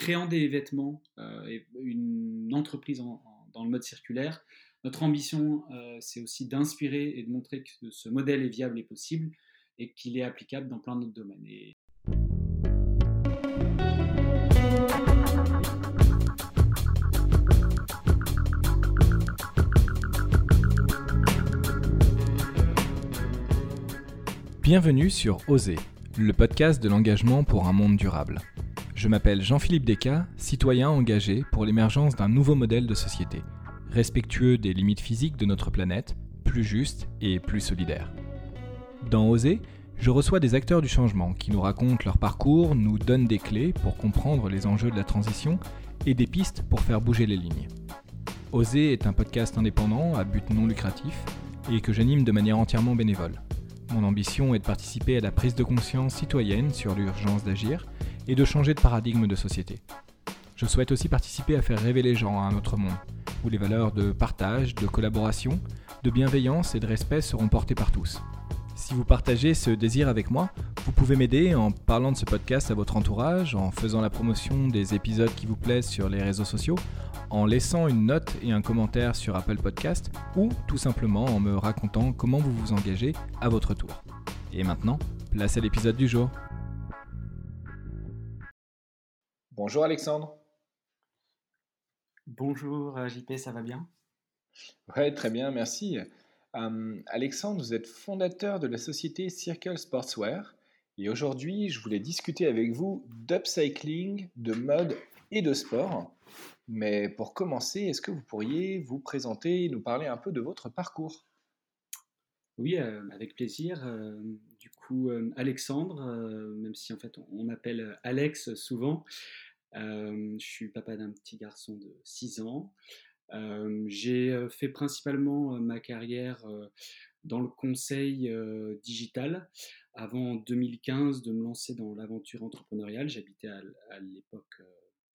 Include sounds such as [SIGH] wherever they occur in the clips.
créant des vêtements et une entreprise dans le mode circulaire, notre ambition, c'est aussi d'inspirer et de montrer que ce modèle est viable et possible et qu'il est applicable dans plein d'autres domaines. Bienvenue sur Oser, le podcast de l'engagement pour un monde durable. Je m'appelle Jean-Philippe Descas, citoyen engagé pour l'émergence d'un nouveau modèle de société, respectueux des limites physiques de notre planète, plus juste et plus solidaire. Dans Oser, je reçois des acteurs du changement qui nous racontent leur parcours, nous donnent des clés pour comprendre les enjeux de la transition et des pistes pour faire bouger les lignes. Oser est un podcast indépendant à but non lucratif et que j'anime de manière entièrement bénévole. Mon ambition est de participer à la prise de conscience citoyenne sur l'urgence d'agir et de changer de paradigme de société. Je souhaite aussi participer à faire rêver les gens à un autre monde, où les valeurs de partage, de collaboration, de bienveillance et de respect seront portées par tous. Si vous partagez ce désir avec moi, vous pouvez m'aider en parlant de ce podcast à votre entourage, en faisant la promotion des épisodes qui vous plaisent sur les réseaux sociaux, en laissant une note et un commentaire sur Apple Podcast ou tout simplement en me racontant comment vous vous engagez à votre tour. Et maintenant, place à l'épisode du jour. Bonjour Alexandre. Bonjour euh, JP, ça va bien? Ouais, très bien, merci. Euh, Alexandre, vous êtes fondateur de la société Circle Sportswear et aujourd'hui, je voulais discuter avec vous d'upcycling, de mode et de sport. Mais pour commencer, est-ce que vous pourriez vous présenter et nous parler un peu de votre parcours? Oui, euh, avec plaisir. Euh, du coup, euh, Alexandre, même si en fait on m'appelle Alex souvent, je suis papa d'un petit garçon de 6 ans. J'ai fait principalement ma carrière dans le conseil digital avant 2015 de me lancer dans l'aventure entrepreneuriale. J'habitais à l'époque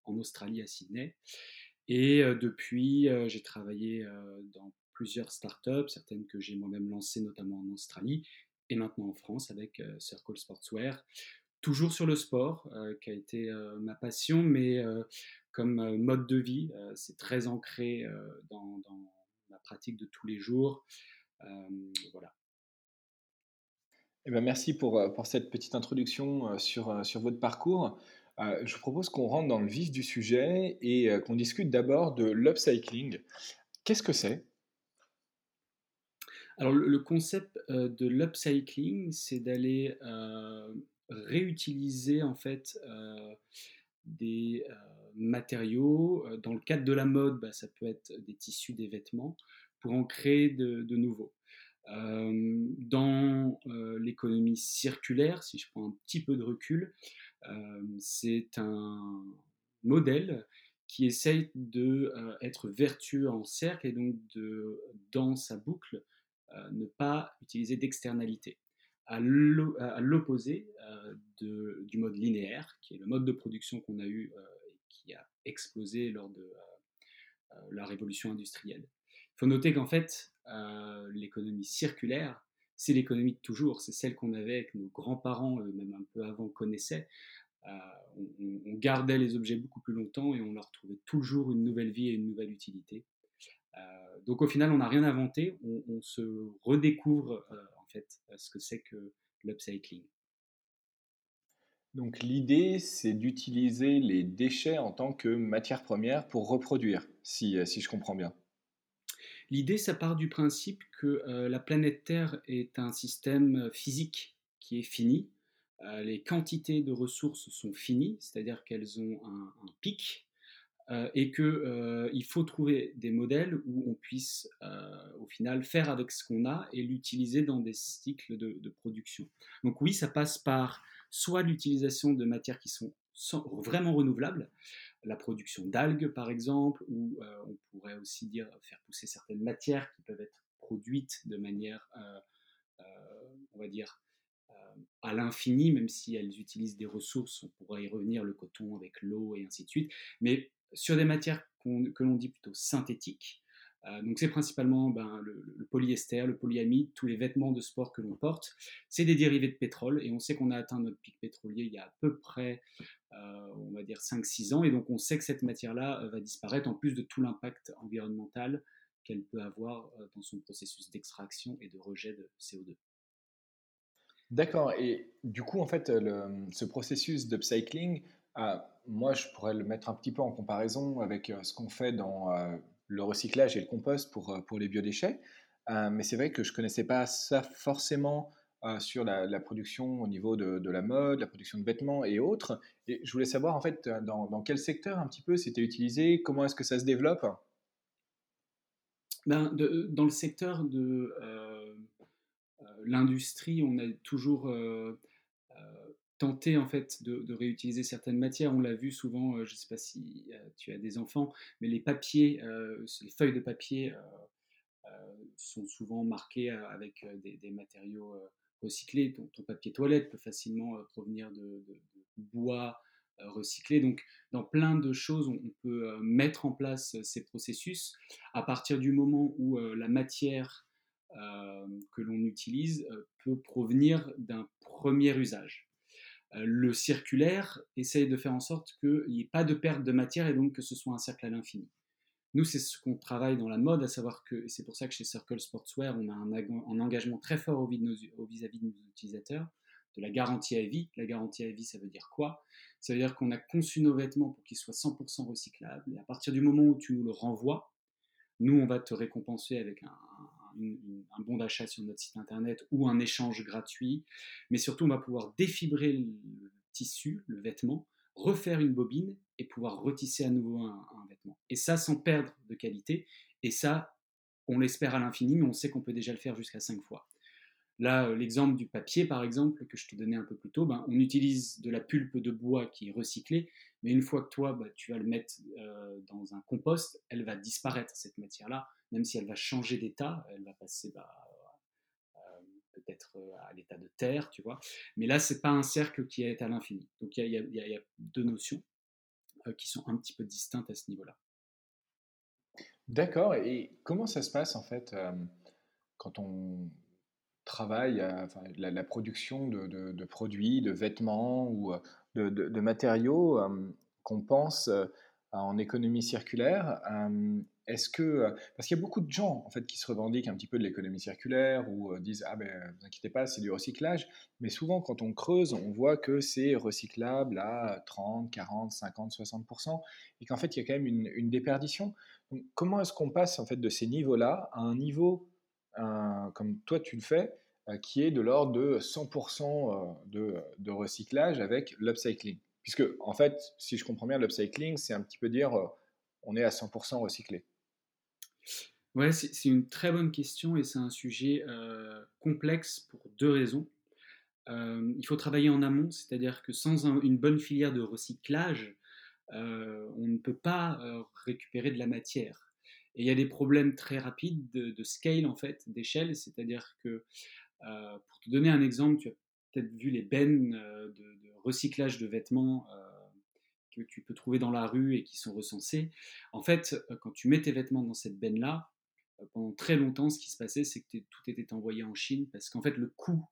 en Australie, à Sydney. Et depuis, j'ai travaillé dans plusieurs startups, certaines que j'ai moi-même lancées, notamment en Australie, et maintenant en France avec Circle Sportswear. Toujours sur le sport, qui a été ma passion, mais comme mode de vie, c'est très ancré dans, dans, ma pratique de tous les jours. voilà. Eh ben merci pour, pour cette petite introduction sur, sur votre parcours. Euh, je vous propose qu'on rentre dans le vif du sujet et euh, qu'on discute d'abord de l'upcycling. Qu'est-ce que c'est? Alors le, concept euh, de l'upcycling, c'est d'aller réutiliser en fait des matériaux. Dans le cadre de la mode, bah, ça peut être des tissus, des vêtements, pour en créer de, nouveaux. dans l'économie circulaire, si je prends un petit peu de recul, euh, c'est un modèle qui essaye euh, être vertueux en cercle et donc de, dans sa boucle, euh, ne pas utiliser d'externalité. À l'opposé du mode linéaire, qui est le mode de production qu'on a eu et qui a explosé lors de la révolution industrielle. Il faut noter qu'en fait, l'économie circulaire, c'est l'économie de toujours, c'est celle qu'on avait avec nos grands-parents, même un peu avant, connaissaient. Euh, on, gardait les objets beaucoup plus longtemps et on leur trouvait toujours une nouvelle vie et une nouvelle utilité. Euh, donc au final, on n'a rien inventé, on, se redécouvre euh, fait ce que c'est que l'upcycling. Donc l'idée, c'est d'utiliser les déchets en tant que matière première pour reproduire, si, si je comprends bien. L'idée, ça part du principe que la planète Terre est un système physique qui est fini, euh, les quantités de ressources sont finies, c'est-à-dire qu'elles ont un, pic, euh, et qu'il euh, faut trouver des modèles où on puisse au final faire avec ce qu'on a et l'utiliser dans des cycles de, production. Donc oui, ça passe par soit l'utilisation de matières qui sont vraiment renouvelables, la production d'algues par exemple, ou on pourrait aussi dire faire pousser certaines matières qui peuvent être produites de manière, on va dire, à l'infini, même si elles utilisent des ressources, on pourrait y revenir, le coton avec l'eau et ainsi de suite, mais sur des matières que l'on dit plutôt synthétiques. Euh, donc c'est principalement ben, le, polyester, le polyamide, tous les vêtements de sport que l'on porte. C'est des dérivés de pétrole et on sait qu'on a atteint notre pic pétrolier il y a à peu près on va dire 5-6 ans, et donc on sait que cette matière-là va disparaître, en plus de tout l'impact environnemental qu'elle peut avoir dans son processus d'extraction et de rejet de CO2. D'accord. Et du coup, en fait, ce processus d'upcycling, euh, moi, je pourrais le mettre un petit peu en comparaison avec ce qu'on fait dans le recyclage et le compost pour, pour les biodéchets. mais c'est vrai que je ne connaissais pas ça forcément sur la, production au niveau de, la mode, la production de vêtements et autres. Et je voulais savoir, en fait, dans, dans quel secteur un petit peu c'était utilisé, comment est-ce que ça se développe? Ben, Dans le secteur de l'industrie, on a toujours tenté en fait de, réutiliser certaines matières. On l'a vu souvent, je ne sais pas si tu as des enfants, mais les papiers, les feuilles de papier sont souvent marquées avec des, matériaux recyclés. Ton, papier toilette peut facilement provenir de, bois recyclé. Donc, dans plein de choses, on, peut mettre en place ces processus à partir du moment où la matière que l'on utilise peut provenir d'un premier usage. Le circulaire essaye de faire en sorte qu'il n'y ait pas de perte de matière et donc que ce soit un cercle à l'infini. Nous, c'est ce qu'on travaille dans la mode, à savoir que c'est pour ça que chez Circle Sportswear, on a un, engagement très fort vis-à-vis -vis de nos utilisateurs, de la garantie à vie. La garantie à vie, ça veut dire quoi? Ça veut dire qu'on a conçu nos vêtements pour qu'ils soient 100% recyclables. Et à partir du moment où tu nous le renvoies, nous, on va te récompenser avec un, un bon d'achat sur notre site internet ou un échange gratuit. Mais surtout, on va pouvoir défibrer le tissu, le vêtement, refaire une bobine et pouvoir retisser à nouveau un, vêtement. Et ça sans perdre de qualité. Et ça, on l'espère à l'infini, mais on sait qu'on peut déjà le faire jusqu'à 5 fois. Là, euh, l'exemple du papier, par exemple, que je te donnais un peu plus tôt, ben, on utilise de la pulpe de bois qui est recyclée, mais une fois que toi, ben, tu vas le mettre euh, dans un compost, elle va disparaître, cette matière-là, même si elle va changer d'état, elle va passer euh, peut-être à l'état de terre, tu vois. Mais là, c'est pas un cercle qui est à l'infini. Donc il y, a deux notions qui sont un petit peu distinctes à ce niveau-là. D'accord. Et comment ça se passe en fait quand on travail, la, production de, produits, de vêtements ou de, matériaux qu'on pense en économie circulaire. Est-ce que parce qu'il y a beaucoup de gens en fait qui se revendiquent un petit peu de l'économie circulaire ou disent ah ben vous inquiétez pas c'est du recyclage, mais souvent quand on creuse on voit que c'est recyclable à 30, 40, 50, 60 et qu'en fait il y a quand même une, déperdition. Donc, comment est-ce qu'on passe en fait de ces niveaux-là à un niveau comme toi tu le fais, euh, qui est de l'ordre de 100% euh, de, recyclage avec l'upcycling. Puisque, en fait, si je comprends bien, l'upcycling, c'est un petit peu dire euh, on est à 100% recyclé. Ouais, c'est une très bonne question et c'est un sujet complexe pour deux raisons. il faut travailler en amont, c'est-à-dire que sans une bonne filière de recyclage, on ne peut pas récupérer de la matière. Et il y a des problèmes très rapides de, scale, en fait, d'échelle, c'est-à-dire que, euh, pour te donner un exemple, tu as peut-être vu les bennes euh, de, recyclage de vêtements euh, que tu peux trouver dans la rue et qui sont recensés. En fait, quand tu mets tes vêtements dans cette benne-là, pendant très longtemps, ce qui se passait, c'est que tout était envoyé en Chine parce qu'en fait, le coût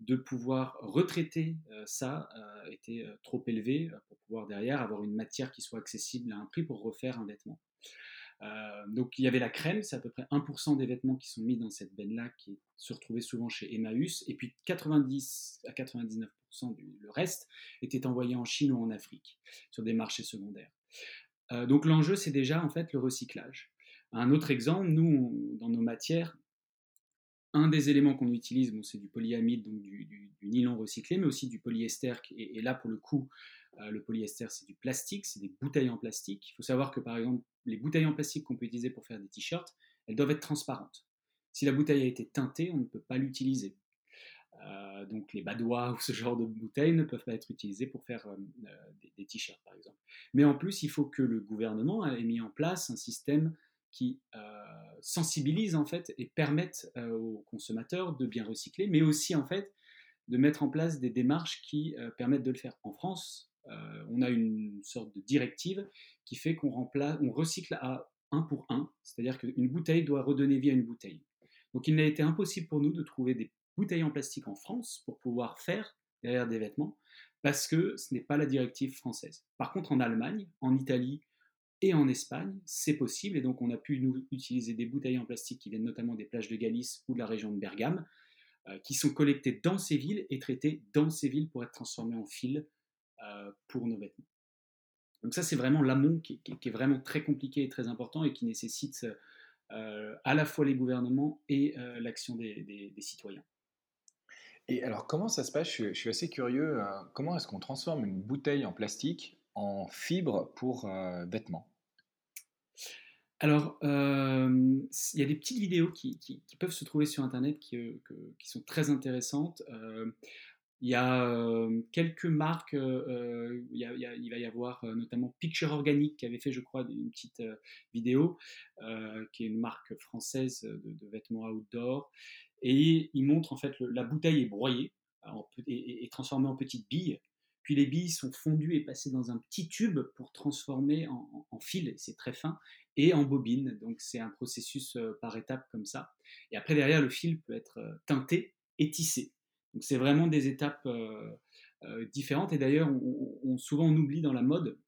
de pouvoir retraiter ça était trop élevé pour pouvoir derrière avoir une matière qui soit accessible à un prix pour refaire un vêtement. Euh, donc il y avait la crème, c'est à peu près 1% des vêtements qui sont mis dans cette benne-là, qui se retrouvaient souvent chez Emmaüs, et puis 90 à 99% du reste était envoyé en Chine ou en Afrique, sur des marchés secondaires. Euh, donc l'enjeu, c'est déjà en fait le recyclage. Un autre exemple, nous, dans nos matières, un des éléments qu'on utilise, c'est du polyamide, donc du, nylon recyclé, mais aussi du polyester, et, et là pour le coup, euh, le polyester, c'est du plastique, c'est des bouteilles en plastique. Il faut savoir que par exemple, les bouteilles en plastique qu'on peut utiliser pour faire des t-shirts, elles doivent être transparentes. Si la bouteille a été teintée, on ne peut pas l'utiliser. Euh, donc les badois [LAUGHS] ou ce genre de bouteilles ne peuvent pas être utilisées pour faire euh, des, t-shirts par exemple. Mais en plus, il faut que le gouvernement ait mis en place un système qui sensibilise en fait et permette aux consommateurs de bien recycler, mais aussi en fait de mettre en place des démarches qui permettent de le faire. En France, euh, on a une sorte de directive qui fait qu'on remplace, on recycle à un pour un, c'est-à-dire qu'une bouteille doit redonner vie à une bouteille. Donc il n'a été impossible pour nous de trouver des bouteilles en plastique en France pour pouvoir faire derrière des vêtements, parce que ce n'est pas la directive française. Par contre, en Allemagne, en Italie et en Espagne, c'est possible, et donc on a pu nous utiliser des bouteilles en plastique qui viennent notamment des plages de Galice ou de la région de Bergame, euh, qui sont collectées dans ces villes et traitées dans ces villes pour être transformées en fil euh, pour nos vêtements. Donc ça, c'est vraiment l'amont qui, est vraiment très compliqué et très important et qui nécessite euh, à la fois les gouvernements et l'action des, citoyens. Et alors, comment ça se passe? Je suis, assez curieux. comment est-ce qu'on transforme une bouteille en plastique en fibre pour vêtements? Alors, il y a des petites vidéos qui, peuvent se trouver sur Internet qui, sont très intéressantes. il y a quelques marques, il, va y avoir notamment Picture Organic qui avait fait, je crois, une petite vidéo, qui est une marque française de, vêtements outdoor. Et il montre en fait la bouteille est broyée et, et transformée en petites billes. Puis les billes sont fondues et passées dans un petit tube pour transformer en, fil, c'est très fin, et en bobine. Donc c'est un processus euh, par étapes comme ça. Et après derrière, le fil peut être euh, teinté et tissé. Donc c'est vraiment des étapes euh, différentes. Et d'ailleurs, on, souvent on oublie dans la mode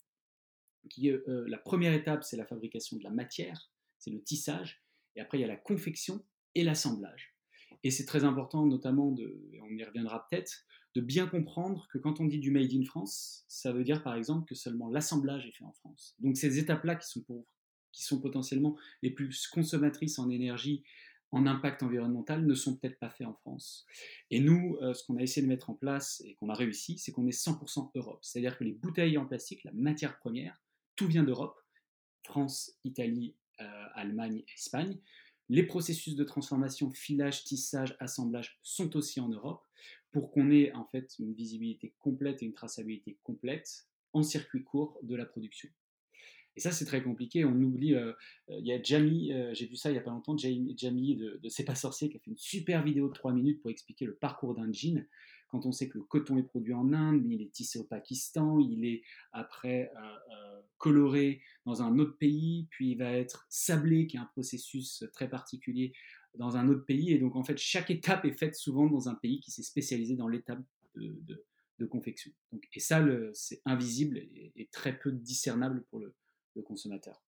que la première étape, c'est la fabrication de la matière, c'est le tissage. Et après, il y a la confection et l'assemblage. Et c'est très important, notamment, on y reviendra peut-être, de bien comprendre que quand on dit du Made in France, ça veut dire par exemple que seulement l'assemblage est fait en France. Donc ces étapes-là qui sont, qui sont potentiellement les plus consommatrices en énergie, en impact environnemental, ne sont peut-être pas faites en France. Et nous, euh, ce qu'on a essayé de mettre en place et qu'on a réussi, c'est qu'on est 100% Europe. C'est-à-dire que les bouteilles en plastique, la matière première, tout vient d'Europe. France, Italie, euh, Allemagne, Espagne. Les processus de transformation, filage, tissage, assemblage sont aussi en Europe pour qu'on ait en fait une visibilité complète et une traçabilité complète en circuit court de la production. Et ça, c'est très compliqué. On oublie. Euh, euh, il y a Jamie, euh, j'ai vu ça il n'y a pas longtemps, Jamie, de, de C'est pas sorcier qui a fait une super vidéo de 3 minutes pour expliquer le parcours d'un jean. Quand on sait que le coton est produit en Inde, mais il est tissé au Pakistan, il est après coloré dans un autre pays, puis il va être sablé, qui est un processus très particulier dans un autre pays. Et donc, en fait, chaque étape est faite souvent dans un pays qui s'est spécialisé dans l'étape de, confection. Et ça, c'est invisible et, très peu discernable pour le, consommateur.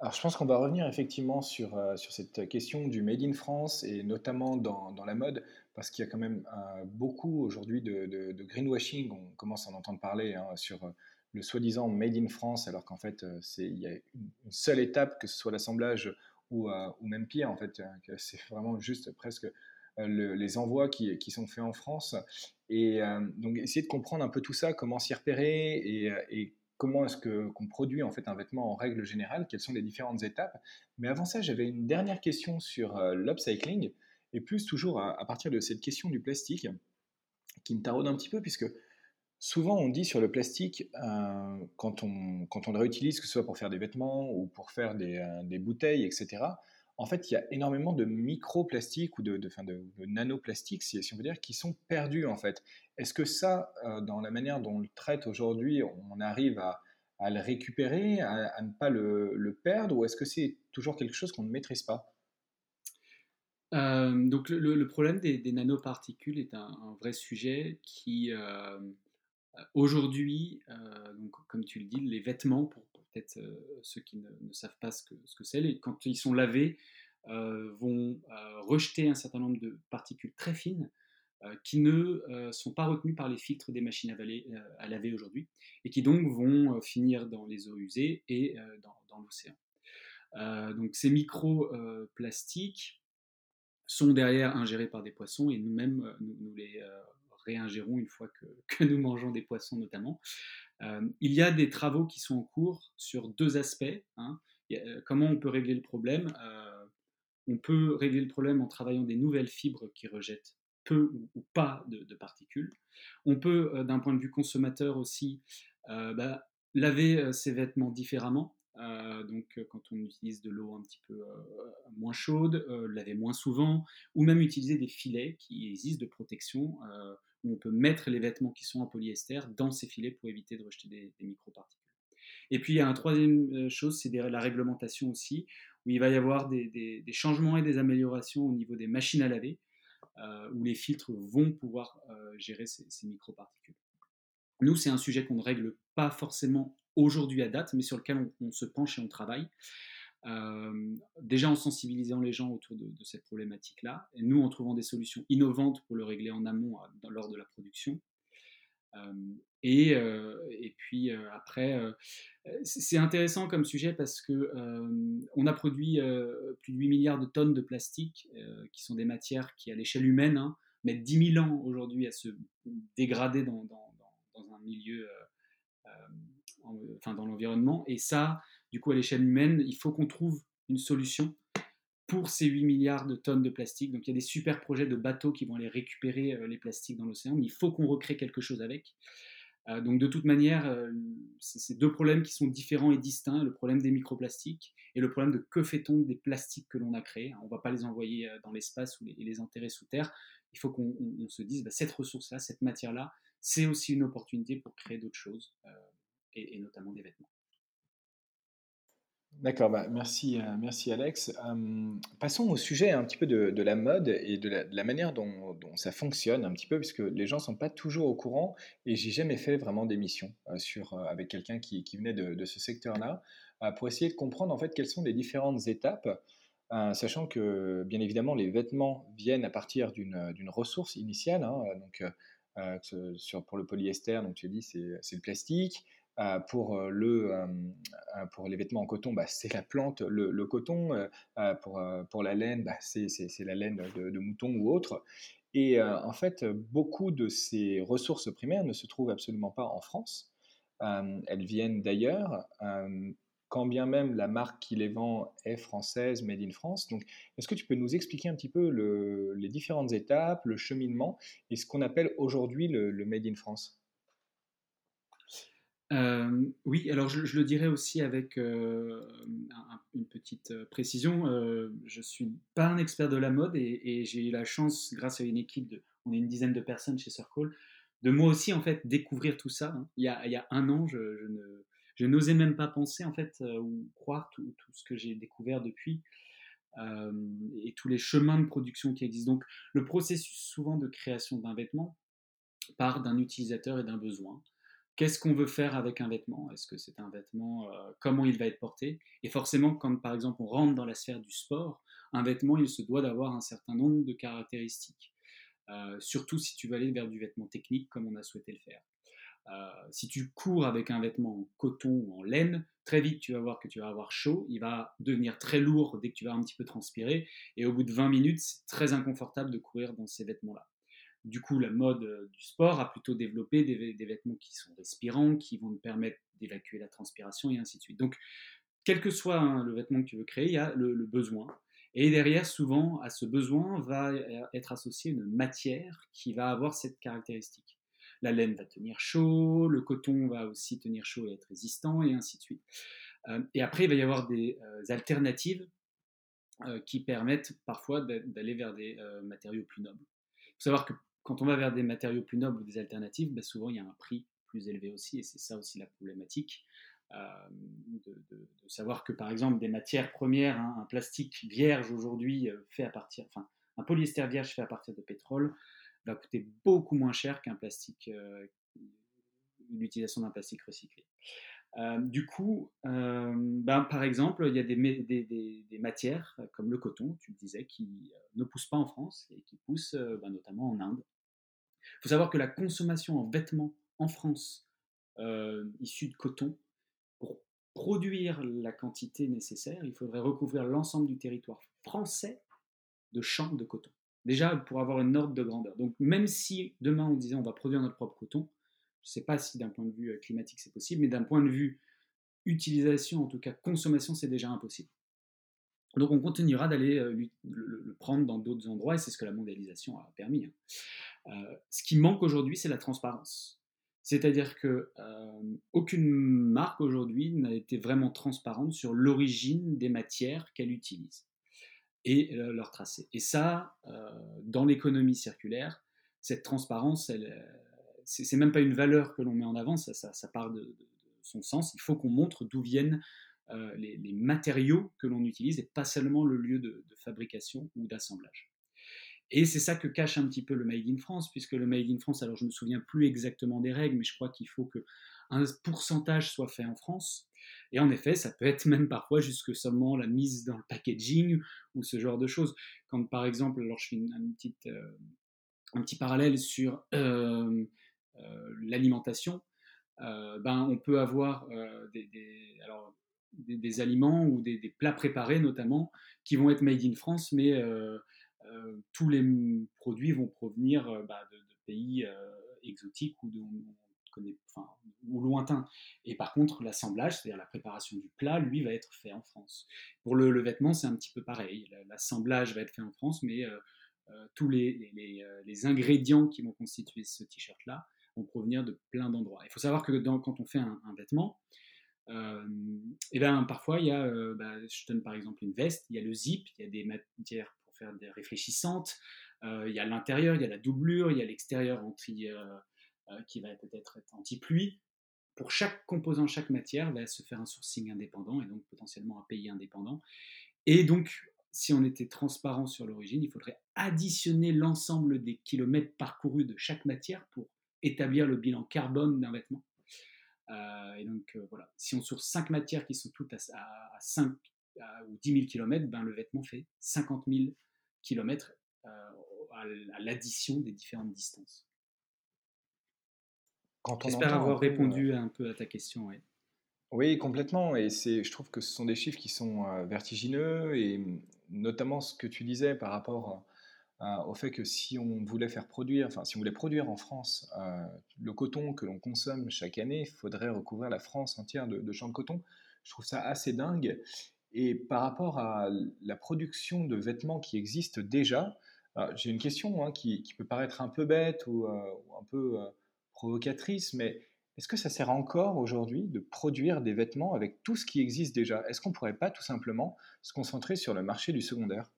Alors, je pense qu'on va revenir effectivement sur, euh, cette question du Made in France et notamment dans, la mode, parce qu'il y a quand même euh, beaucoup aujourd'hui de, greenwashing. On commence à en entendre parler hein, sur euh, le soi-disant Made in France, alors qu'en fait, il y a une seule étape, que ce soit l'assemblage euh, ou, même pire, en fait, euh, c'est vraiment juste presque euh, les envois qui, sont faits en France. Et donc, essayer de comprendre un peu tout ça, comment s'y repérer et, comment est-ce qu'on produit en fait un vêtement en règle générale, quelles sont les différentes étapes. Mais avant ça, j'avais une dernière question sur l'upcycling, et plus toujours à, partir de cette question du plastique, qui me taraude un petit peu, puisque Souvent, on dit sur le plastique, euh, quand, on, quand on le réutilise, que ce soit pour faire des vêtements ou pour faire des, euh, bouteilles, etc., en fait, il y a énormément de microplastiques ou de, de, nanoplastiques, si, on veut dire, qui sont perdus, en fait. Est-ce que ça, euh, dans la manière dont on le traite aujourd'hui, on arrive à, le récupérer, à, ne pas le, perdre, ou est-ce que c'est toujours quelque chose qu'on ne maîtrise pas? Donc le, problème des, nanoparticules est un, vrai sujet qui, aujourd'hui, euh, donc, comme tu le dis, les vêtements, pour, peut-être euh, ceux qui ne, savent pas ce que ce c'est, quand ils sont lavés, vont rejeter un certain nombre de particules très fines qui ne sont pas retenues par les filtres des machines à, laver aujourd'hui et qui donc vont finir dans les eaux usées et dans, l'océan. donc ces microplastiques sont derrière ingérés par des poissons et nous-mêmes nous, nous, les réingérons une fois [LAUGHS] que, nous mangeons des poissons notamment. Euh, il y a des travaux qui sont en cours sur deux aspects. Hein. Euh, comment on peut régler le problème euh, On peut régler le problème en travaillant des nouvelles fibres qui rejettent peu ou, pas de, particules. On peut, d'un point de vue consommateur aussi, bah, laver ses vêtements différemment. donc quand on utilise de l'eau un petit peu moins chaude, laver moins souvent, ou même utiliser des filets qui existent de protection on peut mettre les vêtements qui sont en polyester dans ces filets pour éviter de rejeter des, microparticules. Et puis il y a une troisième euh, chose, c'est la réglementation aussi, où il va y avoir des, changements et des améliorations au niveau des machines à laver, euh, où les filtres vont pouvoir euh, gérer ces, microparticules. Nous, c'est un sujet qu'on ne règle pas forcément aujourd'hui à date, mais sur lequel on, se penche et on travaille. Euh, déjà en sensibilisant les gens autour de, cette problématique-là, et nous en trouvant des solutions innovantes pour le régler en amont lors de la production. Euh, et, et, puis après, c'est intéressant comme sujet parce que on a produit plus de 8 milliards de tonnes de plastique, qui sont des matières qui, à l'échelle humaine, hein, mettent 10 000 ans aujourd'hui à se dégrader dans, dans, un milieu, enfin dans l'environnement. Et ça, du coup, à l'échelle humaine, il faut qu'on trouve une solution pour ces 8 milliards de tonnes de plastique. Donc il y a des super projets de bateaux qui vont aller récupérer les plastiques dans l'océan, mais il faut qu'on recrée quelque chose avec. Euh, donc de toute manière, euh, c'est deux problèmes qui sont différents et distincts, le problème des microplastiques et le problème de que fait-on des plastiques que l'on a créés. On ne va pas les envoyer euh, dans l'espace ou les, enterrer sous terre. Il faut qu'on se dise, bah, cette ressource-là, cette matière-là, c'est aussi une opportunité pour créer d'autres choses, et notamment des vêtements. D'accord, bah, merci, euh, merci Alex. passons au sujet un petit peu de, la mode et de la, manière dont, ça fonctionne un petit peu, puisque les gens ne sont pas toujours au courant et j'ai jamais fait vraiment d'émission euh, euh, avec quelqu'un qui, venait de, ce secteur-là pour essayer de comprendre en fait quelles sont les différentes étapes, sachant que bien évidemment les vêtements viennent à partir d'une ressource initiale, hein, donc pour le polyester, donc tu dit c'est le plastique. Euh, pour, euh, le, euh, pour les vêtements en coton, bah, c'est la plante, le, coton. pour, pour la laine, bah, c'est la laine de, mouton ou autre. Et en fait, beaucoup de ces ressources primaires ne se trouvent absolument pas en France. elles viennent d'ailleurs, quand bien même la marque qui les vend est française, made in France. Donc, est-ce que tu peux nous expliquer un petit peu les différentes étapes, le cheminement et ce qu'on appelle aujourd'hui le made in France? Euh, oui, alors je, le dirais aussi avec euh, une petite euh, précision. je ne suis pas un expert de la mode et, j'ai eu la chance, grâce à une équipe de, on est une dizaine de personnes chez Circle, de moi aussi en fait découvrir tout ça. Hein. Il, y a, un an, je, n'osais même pas penser en fait ou croire tout ce que j'ai découvert depuis. et tous les chemins de production qui existent. Donc le processus souvent de création d'un vêtement part d'un utilisateur et d'un besoin qu'est-ce qu'on veut faire avec un vêtement? Est-ce que c'est un vêtement euh, Comment il va être porté? Et forcément, quand par exemple on rentre dans la sphère du sport, un vêtement, il se doit d'avoir un certain nombre de caractéristiques. Euh, surtout si tu vas aller vers du vêtement technique comme on a souhaité le faire. Euh, si tu cours avec un vêtement en coton ou en laine, très vite tu vas voir que tu vas avoir chaud, il va devenir très lourd dès que tu vas un petit peu transpirer, et au bout de 20 minutes, c'est très inconfortable de courir dans ces vêtements-là. Du coup, la mode euh, du sport a plutôt développé des, vêtements qui sont respirants, qui vont nous permettre d'évacuer la transpiration et ainsi de suite. Donc, quel que soit hein, le vêtement que tu veux créer, il y a le, besoin. Et derrière, souvent, à ce besoin va être associée une matière qui va avoir cette caractéristique. La laine va tenir chaud, le coton va aussi tenir chaud et être résistant, et ainsi de suite. Euh, et après, il va y avoir des euh, alternatives qui permettent parfois d'aller vers des matériaux plus nobles. Il faut savoir que quand on va vers des matériaux plus nobles ou des alternatives, ben, souvent il y a un prix plus élevé aussi, et c'est ça aussi la problématique. Euh, de, savoir que par exemple des matières premières, hein, un plastique vierge aujourd'hui euh, fait à partir, enfin un polyester vierge fait à partir de pétrole va coûter beaucoup moins cher qu'un plastique, euh, l'utilisation d'un plastique recyclé. du coup, ben, par exemple, il y a des, matières comme le coton, tu le disais, qui ne poussent pas en France et qui poussent ben, notamment en Inde. Il faut savoir que la consommation en vêtements en France, euh, issue de coton, pour produire la quantité nécessaire, il faudrait recouvrir l'ensemble du territoire français de champs de coton. Déjà, pour avoir une ordre de grandeur. Donc, même si demain on disait on va produire notre propre coton, je ne sais pas si d'un point de vue euh, climatique c'est possible, mais d'un point de vue utilisation, en tout cas consommation, c'est déjà impossible. Donc on continuera d'aller euh, le, prendre dans d'autres endroits et c'est ce que la mondialisation a permis. Hein. Euh, ce qui manque aujourd'hui, c'est la transparence. C'est-à-dire que euh, aucune marque aujourd'hui n'a été vraiment transparente sur l'origine des matières qu'elle utilise et leur tracé. Et ça, dans l'économie circulaire, cette transparence, c'est même pas une valeur que l'on met en avant, ça, ça, part de, son sens. Il faut qu'on montre d'où viennent euh, les, matériaux que l'on utilise et pas seulement le lieu de, fabrication ou d'assemblage. Et c'est ça que cache un petit peu le Made in France, puisque le Made in France, alors je ne me souviens plus exactement des règles, mais je crois qu'il faut qu'un pourcentage soit fait en France. Et en effet, ça peut être même parfois jusque seulement la mise dans le packaging ou ce genre de choses. Quand par exemple, alors je fais euh, un petit parallèle sur euh, l'alimentation, ben, on peut avoir des, alors, des, aliments ou des, plats préparés notamment qui vont être made in France, mais tous les produits vont provenir bah, de, pays exotiques ou de, enfin, ou lointain. Et par contre, l'assemblage, c'est-à-dire la préparation du plat, lui, va être fait en France. Pour le, vêtement, c'est un petit peu pareil. L'assemblage va être fait en France, mais euh, euh, tous les, euh, les, ingrédients qui vont constituer ce t-shirt-là vont provenir de plein d'endroits. Il faut savoir que quand on fait un, vêtement, et ben, parfois, il y a, bah, je donne par exemple une veste, il y a le zip, il y a des matières pour faire des réfléchissantes, il y a l'intérieur, il y a la doublure, il y a l'extérieur anti, qui va peut-être être anti-pluie. Pour chaque composant, chaque matière, va se faire un sourcing indépendant et donc potentiellement un pays indépendant. Et donc, si on était transparent sur l'origine, il faudrait additionner l'ensemble des kilomètres parcourus de chaque matière pour établir le bilan carbone d'un vêtement. Euh, et donc euh, voilà, si on source 5 matières qui sont toutes à, 5 ou 10 000 km, ben, le vêtement fait 50 000 km à l'addition des différentes distances. J'espère avoir répondu euh, un peu à ta question. Oui, complètement. Et je trouve que ce sont des chiffres qui sont vertigineux et notamment ce que tu disais par rapport euh, au fait que si on voulait faire produire, enfin si on voulait produire en France le coton que l'on consomme chaque année, il faudrait recouvrir la France entière de, champs de coton. Je trouve ça assez dingue. Et par rapport à la production de vêtements qui existent déjà, j'ai une question hein, qui, peut paraître un peu bête ou, ou un peu provocatrice, mais est-ce que ça sert encore aujourd'hui de produire des vêtements avec tout ce qui existe déjà? Est-ce qu'on ne pourrait pas tout simplement se concentrer sur le marché du secondaire?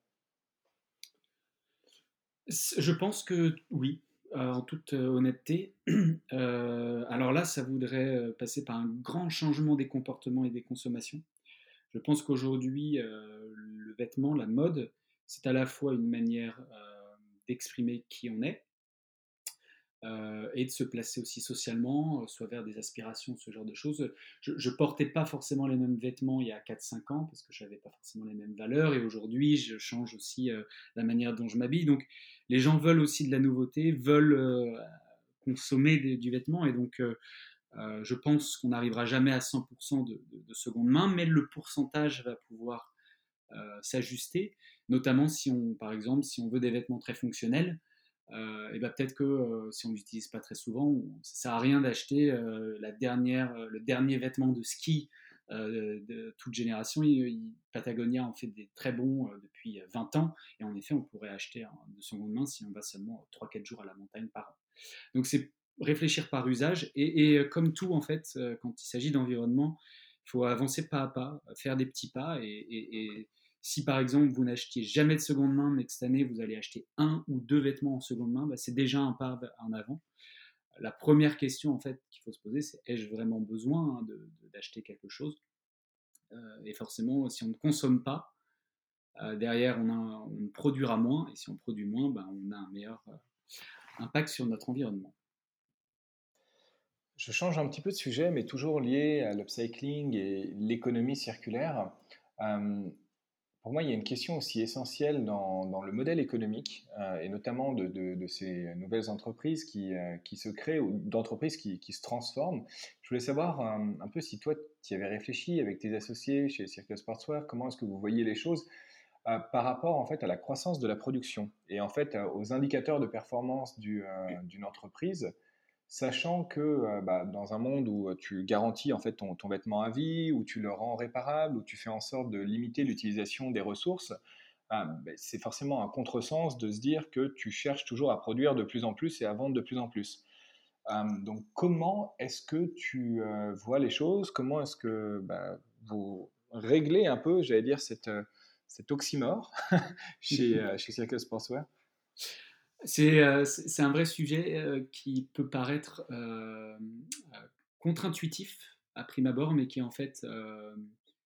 Je pense que oui, euh, en toute euh, honnêteté. [CLEARS THROAT] Euh, alors là, ça voudrait passer par un grand changement des comportements et des consommations. Je pense qu'aujourd'hui, le vêtement, la mode, c'est à la fois une manière d'exprimer qui on est, euh, et de se placer aussi socialement, euh, soit vers des aspirations, ce genre de choses. Je ne portais pas forcément les mêmes vêtements il y a 4-5 ans parce que je n'avais pas forcément les mêmes valeurs et aujourd'hui je change aussi euh, la manière dont je m'habille. Donc les gens veulent aussi de la nouveauté, veulent consommer du vêtement et donc je pense qu'on n'arrivera jamais à 100% de, de, seconde main, mais le pourcentage va pouvoir s'ajuster, notamment si on, par exemple, si on veut des vêtements très fonctionnels, euh, et ben peut-être que euh, si on l'utilise pas très souvent, ça sert à rien d'acheter euh, la dernière, le dernier vêtement de ski de toute génération. Patagonia en fait des très bons depuis 20 ans, et en effet, on pourrait acheter de seconde main si on va seulement 3-4 jours à la montagne par an. Donc c'est réfléchir par usage, et, comme tout en fait, quand il s'agit d'environnement, il faut avancer pas à pas, faire des petits pas, et si par exemple vous n'achetiez jamais de seconde main, mais que cette année vous allez acheter un ou deux vêtements en seconde main, bah, c'est déjà un pas en avant. La première question en fait qu'il faut se poser, c'est ai-je vraiment besoin hein, d'acheter quelque chose? Euh, Et forcément, si on ne consomme pas, euh, derrière on, produira moins, et si on produit moins, bah, on a un meilleur euh, impact sur notre environnement. Je change un petit peu de sujet, mais toujours lié à l'upcycling et l'économie circulaire. Pour moi, il y a une question aussi essentielle dans, le modèle économique, euh, et notamment de, ces nouvelles entreprises qui, euh, qui se créent ou d'entreprises qui, qui, se transforment. Je voulais savoir euh, un, peu si toi, tu y avais réfléchi avec tes associés chez Circle Sportswear, comment est-ce que vous voyez les choses par rapport en fait à la croissance de la production et en fait aux indicateurs de performance d'une entreprise sachant que euh, bah, dans un monde où euh, tu garantis en fait ton, vêtement à vie, où tu le rends réparable, où tu fais en sorte de limiter l'utilisation des ressources, euh, bah, c'est forcément un contresens de se dire que tu cherches toujours à produire de plus en plus et à vendre de plus en plus. donc comment est-ce que tu vois les choses? Comment est-ce que bah, vous réglez un peu, j'allais dire, cette, cet oxymore [LAUGHS] chez, [LAUGHS] chez Circle Sportswear? C'est un vrai sujet euh, qui peut paraître euh, contre-intuitif à prime abord, mais qui en fait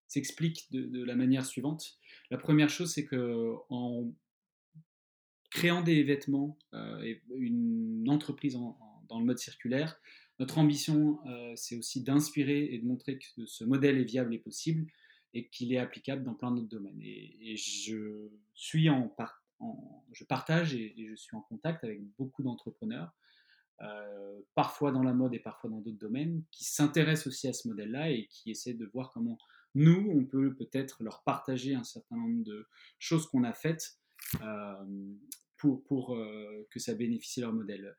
s'explique de, la manière suivante. La première chose, c'est que en créant des vêtements, et une entreprise dans le mode circulaire, notre ambition, c'est aussi d'inspirer et de montrer que ce modèle est viable et possible et qu'il est applicable dans plein d'autres domaines. Et, je suis en, je partage et, je suis en contact avec beaucoup d'entrepreneurs, euh, parfois dans la mode et parfois dans d'autres domaines, qui s'intéressent aussi à ce modèle-là et qui essaient de voir comment nous, on peut peut-être leur partager un certain nombre de choses qu'on a faites euh, pour, euh, que ça bénéficie leur modèle.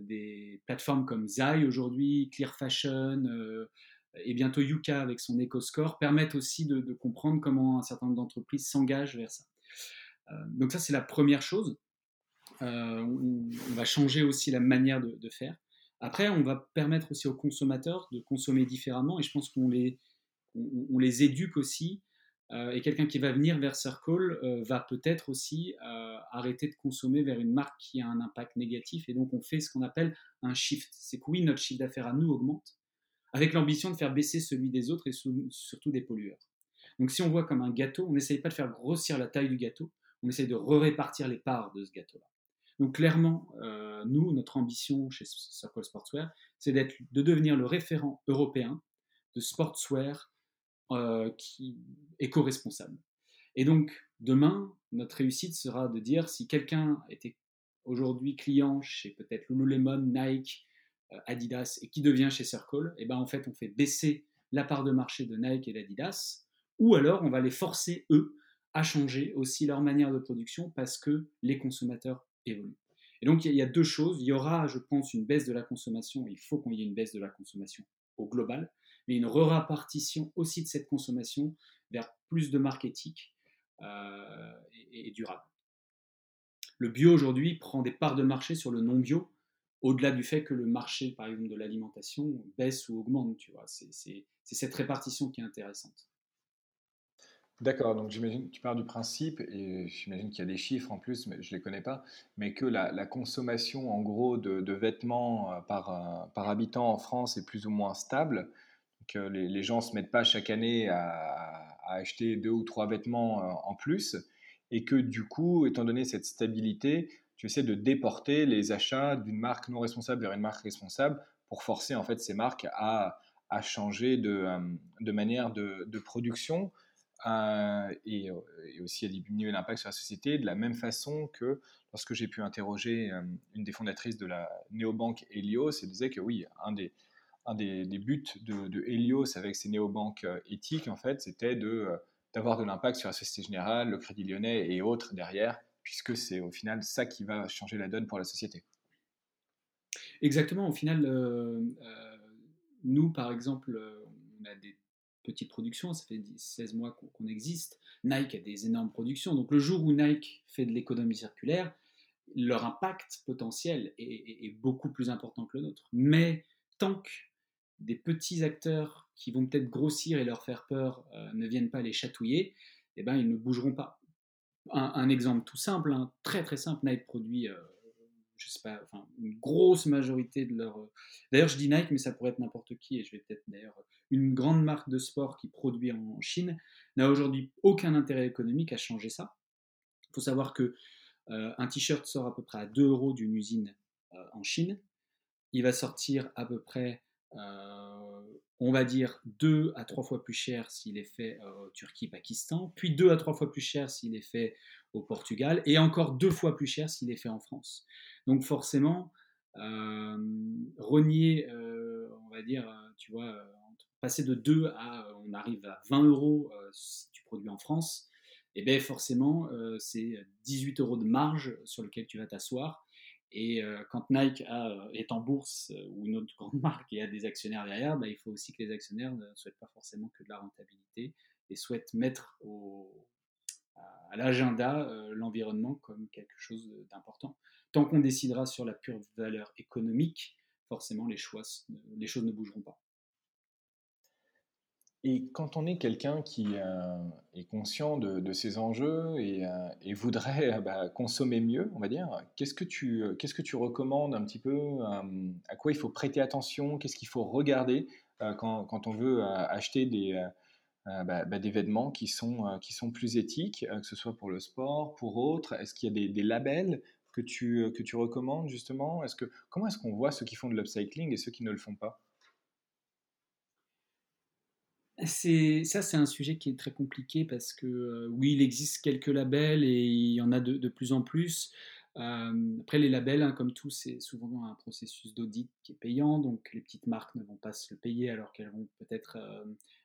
des plateformes comme Zai aujourd'hui, Clear Fashion, et bientôt Yuka avec son EcoScore permettent aussi de, comprendre comment un certain nombre d'entreprises s'engagent vers ça. Euh, donc ça, c'est la première chose. Euh, on, va changer aussi la manière de, faire. Après, on va permettre aussi aux consommateurs de consommer différemment et je pense qu'on les, on, les éduque aussi. Euh, et quelqu'un qui va venir vers Circle va peut-être aussi arrêter de consommer vers une marque qui a un impact négatif. Et donc, on fait ce qu'on appelle un shift. C'est que oui, notre chiffre d'affaires à nous augmente, avec l'ambition de faire baisser celui des autres et surtout des pollueurs. Donc si on voit comme un gâteau, on n'essaye pas de faire grossir la taille du gâteau, on essaye de répartir les parts de ce gâteau-là. Donc clairement, euh, nous, notre ambition chez Circle Sportswear, c'est de devenir le référent européen de sportswear euh, qui éco-responsable. Et donc demain, notre réussite sera de dire si quelqu'un était aujourd'hui client chez peut-être Lululemon, Nike, euh, Adidas et qui devient chez Circle, et eh ben en fait on fait baisser la part de marché de Nike et d'Adidas, ou alors on va les forcer eux à changer aussi leur manière de production parce que les consommateurs évoluent. Et donc il y a deux choses, il y aura je pense une baisse de la consommation, il faut qu'on y ait une baisse de la consommation au global, mais une re-rapartition aussi de cette consommation vers plus de marques éthiques euh, et, et durables. Le bio aujourd'hui prend des parts de marché sur le non bio, au-delà du fait que le marché, par exemple, de l'alimentation baisse ou augmente, tu vois. C'est cette répartition qui est intéressante. D'accord, donc j'imagine tu pars du principe, et j'imagine qu'il y a des chiffres en plus, mais je ne les connais pas, mais que la, consommation en gros de, vêtements euh, par, euh, par, habitant en France est plus ou moins stable, que les, gens ne se mettent pas chaque année à, acheter deux ou trois vêtements euh, en plus, et que du coup, étant donné cette stabilité, tu essaies de déporter les achats d'une marque non responsable vers une marque responsable pour forcer en fait ces marques à, à changer de, euh, de manière de production euh, et, aussi à diminuer l'impact sur la société de la même façon que lorsque j'ai pu interroger euh, une des fondatrices de la néobanque Helios, elle disait que oui, un des, un des, des buts de, Helios avec ces néobanques éthiques, en fait, c'était d'avoir de l'impact sur la Société Générale, le Crédit Lyonnais et autres derrière, puisque c'est au final ça qui va changer la donne pour la société. Exactement, au final, euh, euh, nous, par exemple, euh, on a des petites productions, ça fait 16 mois qu'on existe. Nike a des énormes productions, donc le jour où Nike fait de l'économie circulaire, leur impact potentiel est, beaucoup plus important que le nôtre. Mais tant que des petits acteurs qui vont peut-être grossir et leur faire peur ne viennent pas les chatouiller, eh ben, ils ne bougeront pas un, exemple tout simple, hein, très très simple, Nike produit, euh, je sais pas, enfin, une grosse majorité de leur. Euh, d'ailleurs, je dis Nike, mais ça pourrait être n'importe qui, et je vais peut-être d'ailleurs. Une grande marque de sport qui produit en Chine n'a aujourd'hui aucun intérêt économique à changer ça. Il faut savoir que euh, un t-shirt sort à peu près à 2 euros d'une usine en Chine. Il va sortir à peu près on va dire deux à trois fois plus cher s'il est fait euh, au Turquie-Pakistan, puis deux à trois fois plus cher s'il est fait au Portugal, et encore deux fois plus cher s'il est fait en France. Donc forcément, euh, euh, on va dire, tu vois, passer de 2 à, on arrive à 20 euros si tu produis en France, et eh bien forcément, c'est 18 euros de marge sur lequel tu vas t'asseoir. Et euh, quand Nike euh, est en bourse euh, ou une autre grande [LAUGHS] marque et a des actionnaires derrière, bah, il faut aussi que les actionnaires ne souhaitent pas forcément que de la rentabilité et souhaitent mettre à l'agenda l'environnement comme quelque chose d'important. Tant qu'on décidera sur la pure valeur économique, forcément les, choses ne bougeront pas. Et quand on est quelqu'un qui euh, est conscient de, ces enjeux et, euh, voudrait bah, consommer mieux, on va dire, qu'est-ce que tu, qu'est-ce que tu recommandes un petit peu euh, À quoi il faut prêter attention Qu'est-ce qu'il faut regarder quand, quand, on veut acheter des, bah, bah, des vêtements qui sont, qui sont plus éthiques, que ce soit pour le sport, pour autres Est-ce qu'il y a des, des labels que tu, que tu recommandes justement? Est-ce que, Comment est-ce qu'on voit ceux qui font de l'upcycling et ceux qui ne le font pas? Ça, c'est un sujet qui est très compliqué parce que oui, il existe quelques labels et il y en a de, plus en plus. après, les labels, hein, comme tout, c'est souvent un processus d'audit qui est payant, donc les petites marques ne vont pas se le payer alors qu'elles vont peut-être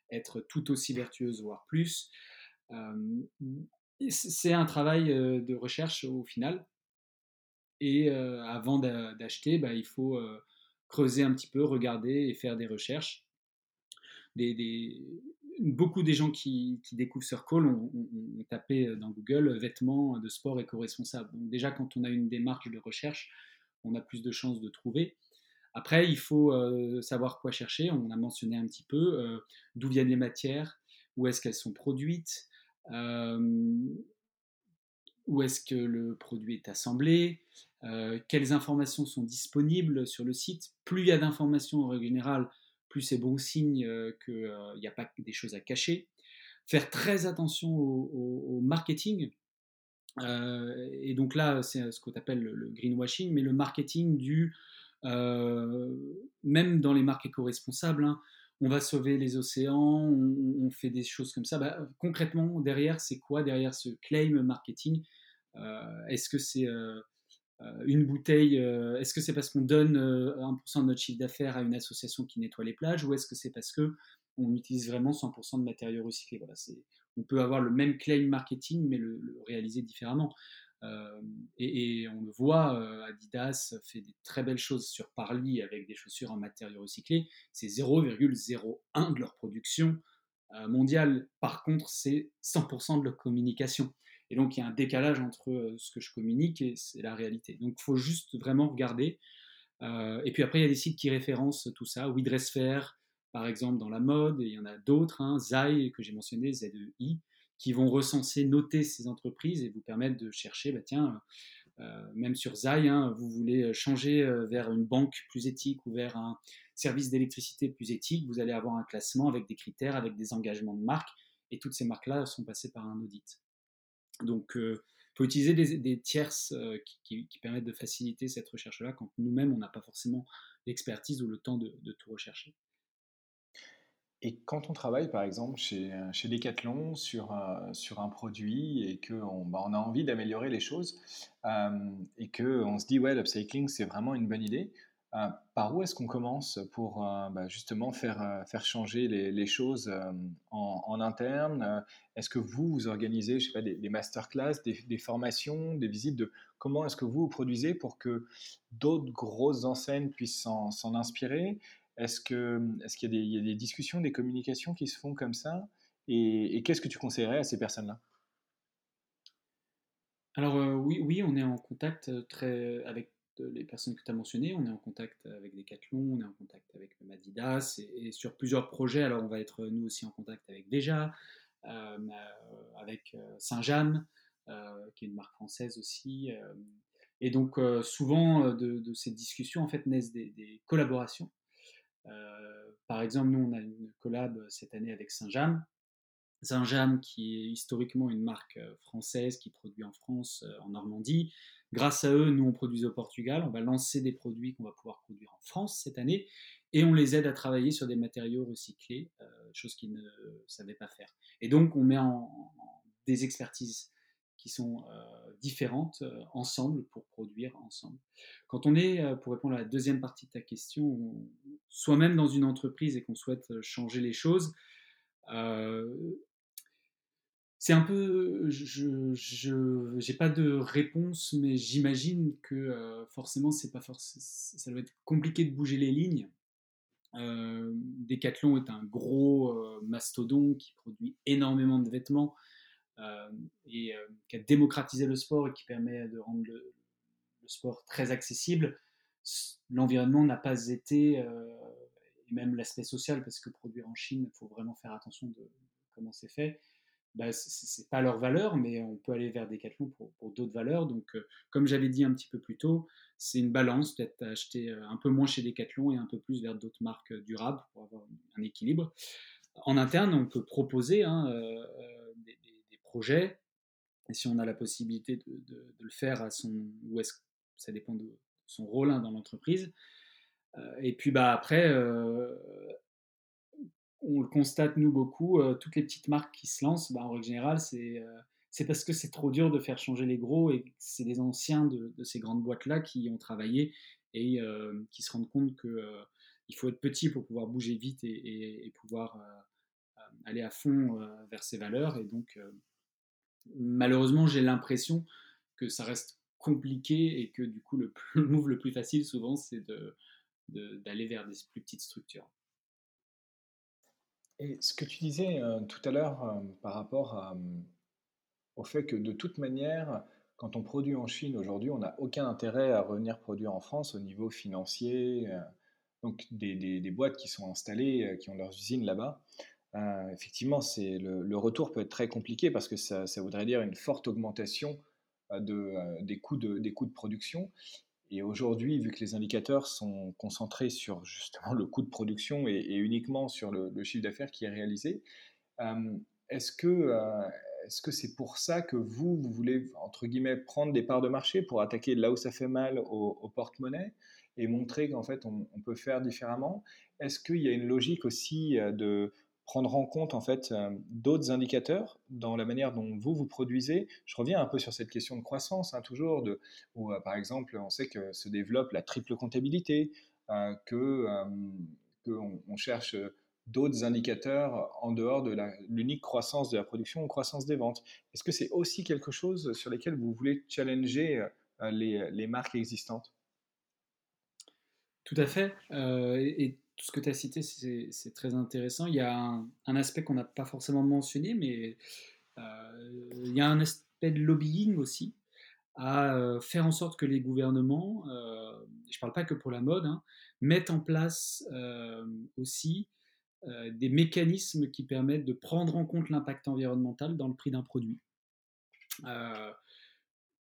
être tout aussi vertueuses, voire plus. c'est un travail de recherche au final. Et avant d'acheter, bah, il faut creuser un petit peu, regarder et faire des recherches beaucoup des gens qui, découvrent Circle ont, ont, tapé dans Google vêtements de sport éco-responsable. Donc déjà, quand on a une démarche de recherche, on a plus de chances de trouver. Après, il faut euh, savoir quoi chercher. On a mentionné un petit peu euh, d'où viennent les matières, où est-ce qu'elles sont produites, euh, où est-ce que le produit est assemblé, quelles informations sont disponibles sur le site. Plus il y a d'informations en règle générale, plus c'est bon signe qu'il n'y a pas des choses à cacher. Faire très attention au, marketing. et donc là, c'est ce qu'on appelle le, greenwashing, mais le marketing du... même dans les marques éco-responsables, hein, on va sauver les océans, on, fait des choses comme ça. Bah, concrètement, derrière, c'est quoi Derrière ce claim marketing, est-ce que c'est euh, une bouteille, euh, est-ce que c'est parce qu'on donne 1% euh, de notre chiffre d'affaires à une association qui nettoie les plages ou est-ce que c'est parce que on utilise vraiment 100% de matériaux recyclés? On peut avoir le même claim marketing mais le, réaliser différemment. et, on le voit, Adidas fait des très belles choses sur Parly avec des chaussures en matériaux recyclés. C'est 0,01 de leur production mondiale. Par contre, c'est 100% de leur communication. Et donc, il y a un décalage entre euh, ce que je communique et la réalité. Donc, il faut juste vraiment regarder. Euh, et puis après, il y a des sites qui référencent tout ça. WeDressFair, par exemple, dans la mode, et il y en a d'autres, hein, Zai, que j'ai mentionné, ZEI, qui vont recenser, noter ces entreprises et vous permettre de chercher, bah, tiens, euh, même sur Zai, hein, vous voulez changer vers une banque plus éthique ou vers un service d'électricité plus éthique, vous allez avoir un classement avec des critères, avec des engagements de marque, et toutes ces marques-là sont passées par un audit. Donc, il euh, faut utiliser des, tierces euh, qui, permettent de faciliter cette recherche-là quand nous-mêmes, on n'a pas forcément l'expertise ou le temps de, tout rechercher. Et quand on travaille, par exemple, chez, chez Decathlon sur, euh, sur un produit et qu'on bah, on a envie d'améliorer les choses et qu'on se dit, ouais, l'upcycling, c'est vraiment une bonne idée, euh, par où est-ce qu'on commence pour euh, bah, justement faire, euh, faire changer les, choses en, interne Est-ce que vous, vous organisez pas, des, masterclass, des, formations, des visites de comment est-ce que vous, vous produisez pour que d'autres grosses enseignes puissent s'en inspirer? Est-ce qu'il est qu'il y, a des discussions, des communications qui se font comme ça? Et, qu'est-ce que tu conseillerais à ces personnes-là? Alors oui, oui, on est en contact très, avec les personnes que tu as mentionnées. On est en contact avec Decathlon, on est en contact avec Madidas et, sur plusieurs projets. Alors, on va être nous aussi en contact avec Déjà, euh, avec euh, Saint-Jean, euh, qui est une marque française aussi. et donc, souvent, de, ces discussions, en fait, naissent des, collaborations. par exemple, nous, on a une collab cette année avec Saint-Jean. Saint-Jean, qui est historiquement une marque française qui produit en France, en Normandie, Grâce à eux, nous, on produit au Portugal. On va lancer des produits qu'on va pouvoir produire en France cette année. Et on les aide à travailler sur des matériaux recyclés, euh, chose qu'ils ne savaient pas faire. Et donc, on met en, des expertises qui sont euh, différentes euh, ensemble pour produire ensemble. Quand on est, pour répondre à la deuxième partie de ta question, soit même dans une entreprise et qu'on souhaite changer les choses, c'est un peu, je n'ai pas de réponse, mais j'imagine que euh, forcément, c'est pas ça doit être compliqué de bouger les lignes. Euh, Decathlon est un gros euh, mastodon qui produit énormément de vêtements et qui a démocratisé le sport et qui permet de rendre le, sport très accessible. L'environnement n'a pas été, et même l'aspect social, parce que produire en Chine, il faut vraiment faire attention de comment c'est fait bah, c'est pas leur valeur, mais on peut aller vers Decathlon pour, d'autres valeurs. Donc, euh, comme j'avais dit un petit peu plus tôt, c'est une balance, peut-être acheter euh, un peu moins chez Decathlon et un peu plus vers d'autres marques euh, durables pour avoir un équilibre. En interne, on peut proposer hein, des, projets, et si on a la possibilité de, le faire à son, ou est-ce ça dépend de son rôle hein, dans l'entreprise. et puis bah après, on le constate nous beaucoup, toutes les petites marques qui se lancent, bah, en règle générale, c'est c'est parce que c'est trop dur de faire changer les gros et c'est des anciens de, ces grandes boîtes-là qui ont travaillé et qui se rendent compte qu'il faut être petit pour pouvoir bouger vite et, pouvoir aller à fond vers ses valeurs. Et donc, malheureusement, j'ai l'impression que ça reste compliqué et que du coup, le, [LAUGHS] move le plus facile souvent, c'est d'aller vers des plus petites structures. Et ce que tu disais tout à l'heure par rapport à, au fait que de toute manière, quand on produit en Chine aujourd'hui, on n'a aucun intérêt à revenir produire en France au niveau financier. Euh, donc des, boîtes qui sont installées, euh, qui ont leurs usines là-bas, euh, effectivement, c'est le, retour peut être très compliqué parce que ça, voudrait dire une forte augmentation de, des, coûts de, des coûts de production. Et aujourd'hui, vu que les indicateurs sont concentrés sur justement le coût de production et, uniquement sur le, chiffre d'affaires qui est réalisé, est-ce que est-ce que c'est pour ça que vous, vous voulez, entre guillemets, prendre des parts de marché pour attaquer là où ça fait mal au, porte-monnaie et montrer qu'en fait, on, peut faire différemment? Est-ce qu'il y a une logique aussi euh, de prendre en compte en fait euh, d'autres indicateurs dans la manière dont vous vous produisez. Je reviens un peu sur cette question de croissance, hein, toujours, de, où euh, par exemple on sait que se développe la triple comptabilité, que qu'on on cherche d'autres indicateurs en dehors de l'unique croissance de la production ou croissance des ventes. Est-ce que c'est aussi quelque chose sur lesquels vous voulez challenger euh, les, marques existantes? Tout à fait. Euh, tout ce que tu as cité, c'est très intéressant. Il y a un, aspect qu'on n'a pas forcément mentionné, mais euh, il y a un aspect de lobbying aussi à faire en sorte que les gouvernements, je ne parle pas que pour la mode, hein, mettent en place aussi euh, des mécanismes qui permettent de prendre en compte l'impact environnemental dans le prix d'un produit. Euh,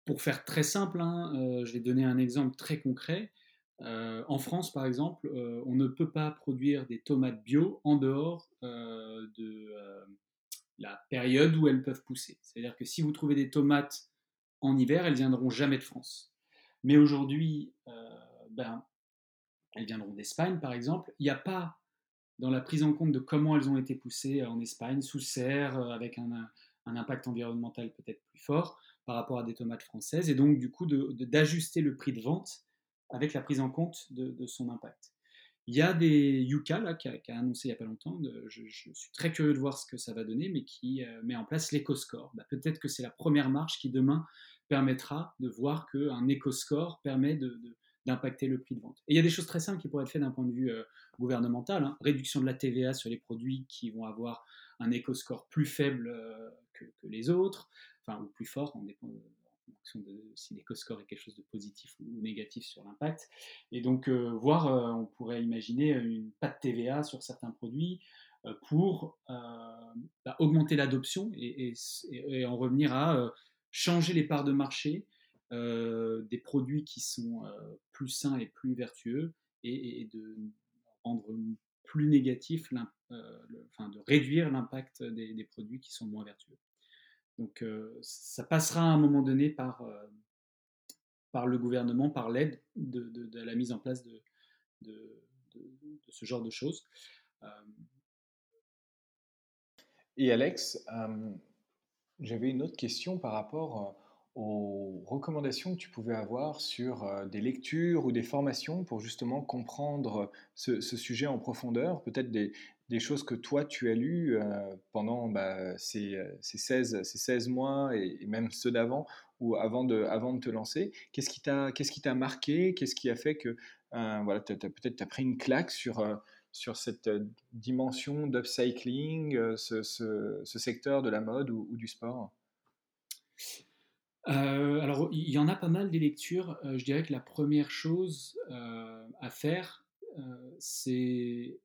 pour faire très simple, hein, euh, je vais donner un exemple très concret. En France, par exemple, on ne peut pas produire des tomates bio en dehors de la période où elles peuvent pousser. C'est-à-dire que si vous trouvez des tomates en hiver, elles viendront jamais de France. Mais aujourd'hui, ben, elles viendront d'Espagne, par exemple. Il n'y a pas dans la prise en compte de comment elles ont été poussées en Espagne, sous serre, euh, avec un, impact environnemental peut-être plus fort par rapport à des tomates françaises, et donc du coup d'ajuster le prix de vente avec la prise en compte de, son impact. Il y a des Yuka là, qui, a, annoncé il n'y a pas longtemps, je, suis très curieux de voir ce que ça va donner, mais qui euh, met en place l'éco-score. Bah, peut-être que c'est la première marche qui demain permettra de voir qu'un éco-score permet d'impacter le prix de vente. Et il y a des choses très simples qui pourraient être faites d'un point de vue euh, gouvernemental. Hein. Réduction de la TVA sur les produits qui vont avoir un éco-score plus faible euh, que, les autres, enfin, ou plus fort, en, dépend, en de si l'éco-score est quelque chose de positif ou négatif sur l'impact. Et donc, euh, voir, on pourrait imaginer une pas de TVA sur certains produits pour bah, augmenter l'adoption et, en revenir à changer les parts de marché euh, des produits qui sont euh, plus sains et plus vertueux et, de rendre plus négatif, euh, enfin de réduire l'impact des, produits qui sont moins vertueux. Donc ça passera à un moment donné par, par le gouvernement, par l'aide de, la mise en place de, ce genre de choses. Et Alex, j'avais une autre question par rapport aux recommandations que tu pouvais avoir sur des lectures ou des formations pour justement comprendre ce, sujet en profondeur, peut-être des, choses que toi tu as lues euh, pendant bah, ces, ces, 16, ces 16 mois et, même ceux d'avant ou avant de, avant de te lancer. Qu'est-ce qui t'a t'a marqué? Qu'est-ce qui a fait que euh, voilà, peut-être tu as pris une claque sur, sur cette dimension d'upcycling, ce, ce, secteur de la mode ou, du sport? Euh, alors, il y en a pas mal des lectures. Euh, je dirais que la première chose euh, à faire, c'est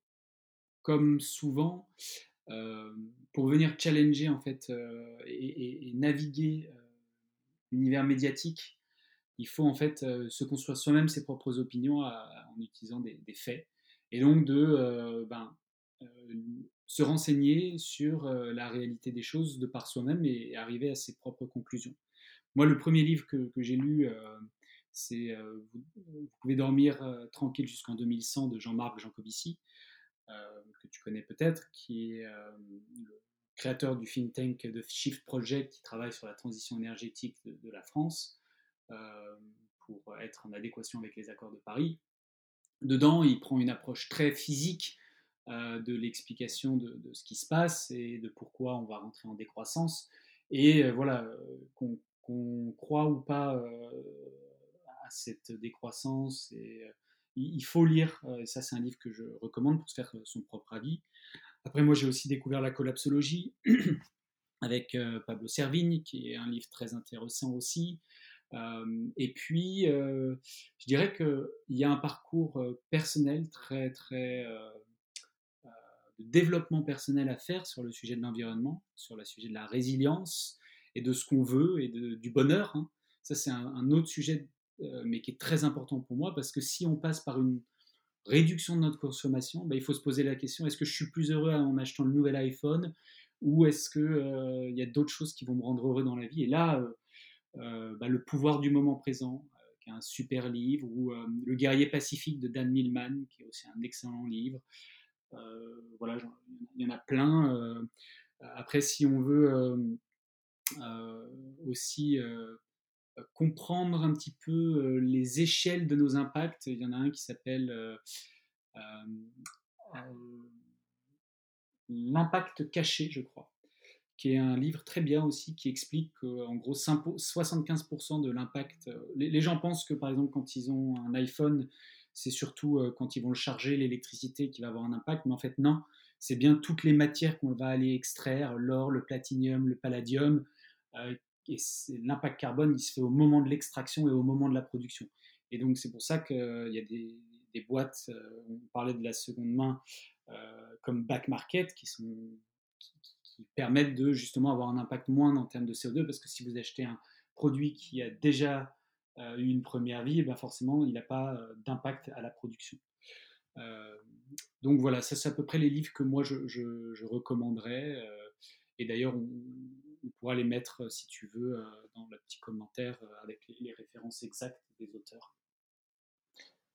comme souvent, pour venir challenger en fait et, naviguer l'univers médiatique, il faut en fait se construire soi-même ses propres opinions en utilisant des, faits. Et donc de ben, se renseigner sur la réalité des choses de par soi-même et, arriver à ses propres conclusions. Moi, le premier livre que, j'ai lu, c'est vous, pouvez dormir tranquille jusqu'en 2100 de Jean-Marc Jancovici, que tu connais peut-être, qui est le créateur du think tank de Shift Project qui travaille sur la transition énergétique de, la France pour être en adéquation avec les accords de Paris. Dedans, il prend une approche très physique de l'explication de, ce qui se passe et de pourquoi on va rentrer en décroissance. Et voilà, qu'on croit ou pas à cette décroissance, et, il faut lire, et ça c'est un livre que je recommande pour se faire son propre avis. Après, moi, j'ai aussi découvert la collapsologie [CLEARS THROAT] avec euh, Pablo Servigne, qui est un livre très intéressant aussi. Euh, et puis, euh, je dirais qu'il y a un parcours personnel très, très de développement personnel à faire sur le sujet de l'environnement, sur le sujet de la résilience et de ce qu'on veut et du bonheur. Hein. Ça, c'est un, autre sujet, mais qui est très important pour moi parce que si on passe par une réduction de notre consommation, bah, il faut se poser la question est-ce que je suis plus heureux en achetant le nouvel iPhone ou est-ce qu'il euh, y a d'autres choses qui vont me rendre heureux dans la vie? Et là, euh, euh, bah, le pouvoir du moment présent, qui est un super livre, ou Le guerrier pacifique de Dan Millman, qui est aussi un excellent livre. voilà, il y en a plein. après, si on veut aussi comprendre un petit peu les échelles de nos impacts. Il y en a un qui s'appelle L'impact caché, je crois, qui est un livre très bien aussi qui explique qu'en gros 75% de l'impact. Les, gens pensent que par exemple quand ils ont un iPhone, c'est surtout quand ils vont le charger l'électricité qui va avoir un impact, mais en fait non, c'est bien toutes les matières qu'on va aller extraire, l'or, le platinium, le palladium, et l'impact carbone, il se fait au moment de l'extraction et au moment de la production. Et donc, c'est pour ça qu'il y a des, boîtes, euh, on parlait de la seconde main, euh, comme Back Market, qui, sont, qui, permettent de justement avoir un impact moindre en termes de CO2, parce que si vous achetez un produit qui a déjà euh, eu une première vie, ben forcément, il n'a pas d'impact à la production. donc voilà, ça c'est à peu près les livres que moi je, je, recommanderais. et d'ailleurs, on pourra les mettre, euh, si tu veux, euh, dans le petit commentaire euh, avec les, références exactes des auteurs.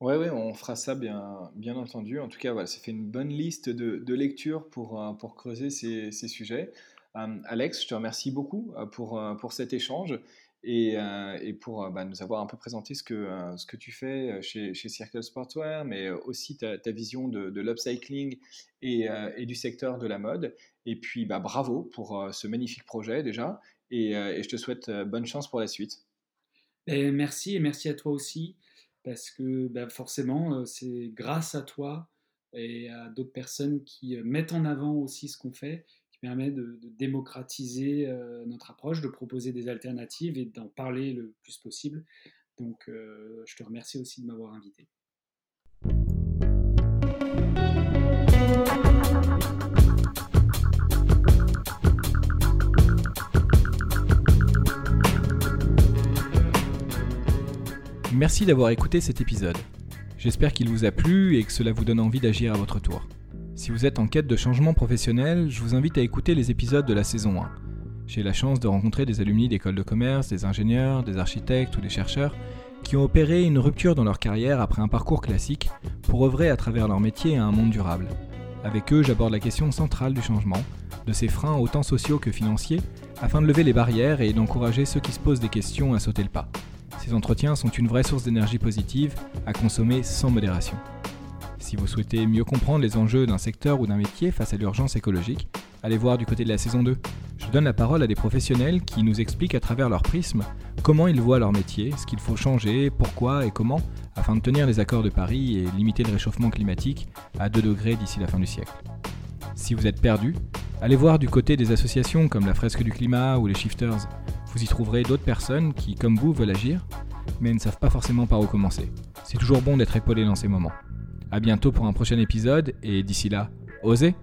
Ouais, ouais, on fera ça bien, bien entendu. En tout cas, voilà, ça fait une bonne liste de, de lectures pour, pour creuser ces, ces sujets. Alex, je te remercie beaucoup pour, pour cet échange et, et pour bah, nous avoir un peu présenté ce que, ce que tu fais chez, chez Circle Sportswear, mais aussi ta, vision de, l'upcycling et, du secteur de la mode. Et puis, bah, bravo pour euh, ce magnifique projet déjà. Et, euh, je te souhaite euh, bonne chance pour la suite. Et merci et merci à toi aussi. Parce que bah, forcément, c'est grâce à toi et à d'autres personnes qui mettent en avant aussi ce qu'on fait, permet de, démocratiser notre approche, de proposer des alternatives et d'en parler le plus possible. Donc, je te remercie aussi de m'avoir invité. Merci d'avoir écouté cet épisode. J'espère qu'il vous a plu et que cela vous donne envie d'agir à votre tour. Si vous êtes en quête de changement professionnel, je vous invite à écouter les épisodes de la saison 1. J'ai la chance de rencontrer des alumni d'écoles de commerce, des ingénieurs, des architectes ou des chercheurs qui ont opéré une rupture dans leur carrière après un parcours classique pour œuvrer à travers leur métier à un monde durable. Avec eux, j'aborde la question centrale du changement, de ses freins autant sociaux que financiers, afin de lever les barrières et d'encourager ceux qui se posent des questions à sauter le pas. Ces entretiens sont une vraie source d'énergie positive à consommer sans modération. Si vous souhaitez mieux comprendre les enjeux d'un secteur ou d'un métier face à l'urgence écologique, allez voir du côté de la saison 2. Je donne la parole à des professionnels qui nous expliquent à travers leur prisme comment ils voient leur métier, ce qu'il faut changer, pourquoi et comment, afin de tenir les accords de Paris et limiter le réchauffement climatique à 2 degrés d'ici la fin du siècle. Si vous êtes perdu, allez voir du côté des associations comme la Fresque du Climat ou les Shifters. Vous y trouverez d'autres personnes qui, comme vous, veulent agir, mais ne savent pas forcément par où commencer. C'est toujours bon d'être épaulé dans ces moments. A bientôt pour un prochain épisode, et d'ici là, osez